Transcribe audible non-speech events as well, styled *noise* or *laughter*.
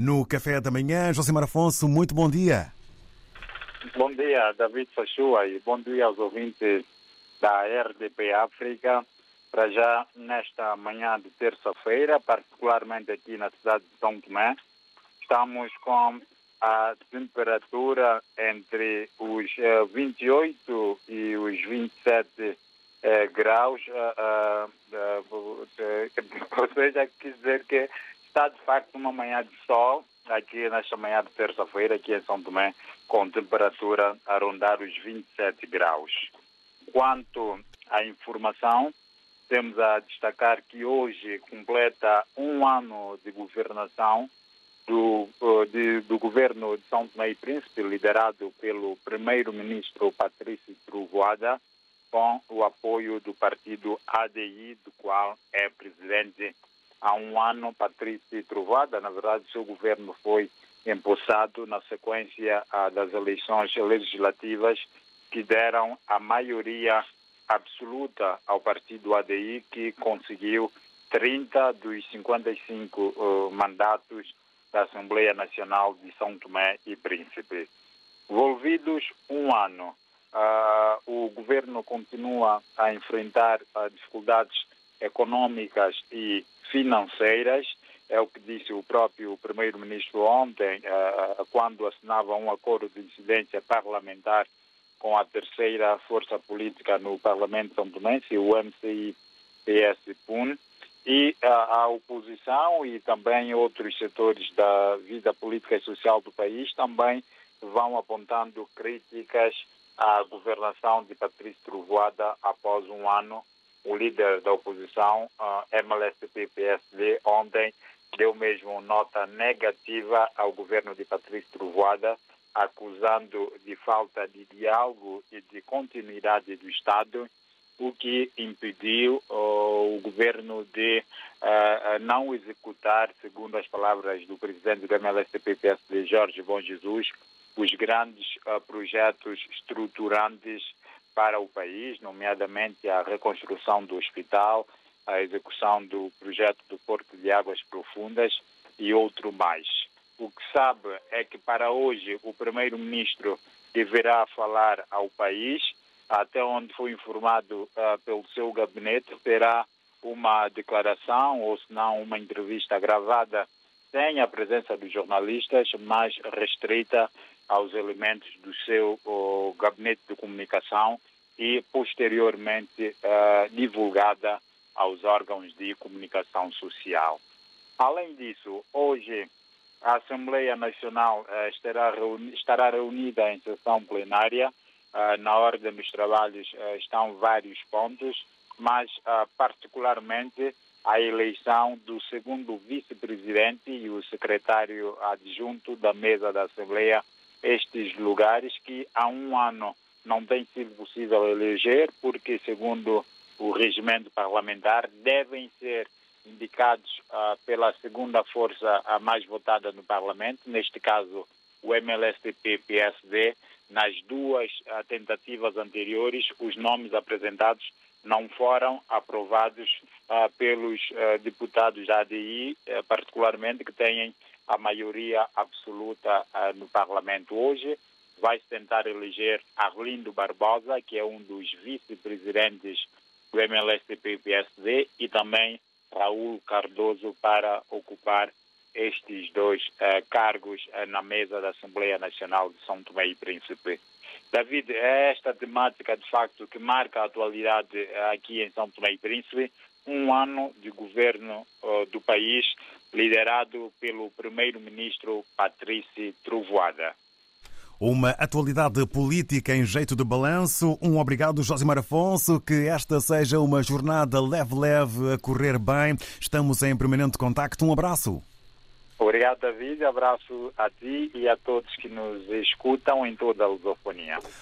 no Café da Manhã. Josimar Afonso, muito bom dia. Bom dia, David Sachua, e bom dia aos ouvintes da RDP África. Para já, nesta manhã de terça-feira, particularmente aqui na cidade de São Tomé, estamos com a temperatura entre os 28 e os 27 eh, graus, uh, uh, *laughs* ou seja, quer dizer que está de facto uma manhã de sol aqui nesta manhã de terça-feira, aqui em São Tomé, com temperatura a rondar os 27 graus. Quanto à informação, temos a destacar que hoje completa um ano de governação do, de, do governo de São Tomé e Príncipe, liderado pelo primeiro-ministro Patrício Trovoada, com o apoio do partido ADI, do qual é presidente há um ano, Patrício Trovoada. Na verdade, seu governo foi empossado na sequência ah, das eleições legislativas que deram a maioria absoluta ao partido ADI, que conseguiu 30 dos 55 uh, mandatos da Assembleia Nacional de São Tomé e Príncipe. Envolvidos um ano, uh, o governo continua a enfrentar uh, dificuldades econômicas e financeiras. É o que disse o próprio primeiro-ministro ontem, quando assinava um acordo de incidência parlamentar com a terceira força política no Parlamento São Tomense, o MCI-PS-PUN, e a, a, oposição e também outros setores da vida política e social do país também vão apontando críticas à governação de Patrício Trovoada após um ano. O líder da oposição, uh, MLSP-PSD, ontem deu mesmo nota negativa ao governo de Patrício Trovoada, acusando de falta de diálogo e de continuidade do Estado, o que impediu uh, o governo de uh, não executar, segundo as palavras do presidente do MLSTP-PSD, Jorge Bom Jesus, os grandes uh, projetos estruturantes para o país, nomeadamente a reconstrução do hospital, a execução do projeto do Porto de Águas Profundas e outro mais. O que sabe é que para hoje o primeiro-ministro deverá falar ao país, até onde foi informado uh, pelo seu gabinete, terá uma declaração ou se não uma entrevista gravada sem a presença dos jornalistas, mas restrita aos elementos do seu gabinete de comunicação e posteriormente uh, divulgada aos órgãos de comunicação social. Além disso, hoje a Assembleia Nacional uh, estará, reuni estará, reunida em sessão plenária. Uh, na ordem dos trabalhos estão vários pontos, mas particularmente a eleição do segundo vice-presidente e o secretário adjunto da mesa da Assembleia, estes lugares que há um ano não tem sido possível eleger, porque, segundo o regimento parlamentar, devem ser indicados uh, pela segunda força a mais votada no Parlamento, neste caso o MLSTP-PSD. Nas duas uh, tentativas anteriores, os nomes apresentados não foram aprovados uh, pelos deputados da ADI, particularmente que têm a maioria absoluta no Parlamento. Hoje vai-se tentar eleger Arlindo Barbosa, que é um dos vice-presidentes do MLSTP-PSD, e também Raul Cardoso para ocupar estes dois uh, cargos uh, na mesa da Assembleia Nacional de São Tomé e Príncipe. David, é esta temática de facto que marca a atualidade uh, aqui em São Tomé e Príncipe, um ano de governo do país liderado pelo primeiro-ministro Patrício Trovoada. Uma atualidade política em jeito de balanço. Um obrigado, Josimar Afonso. Que esta seja uma jornada leve-leve a correr bem. Estamos em permanente contacto. Um abraço. Obrigado, David. Abraço a ti e a todos que nos escutam em toda a lusofonia.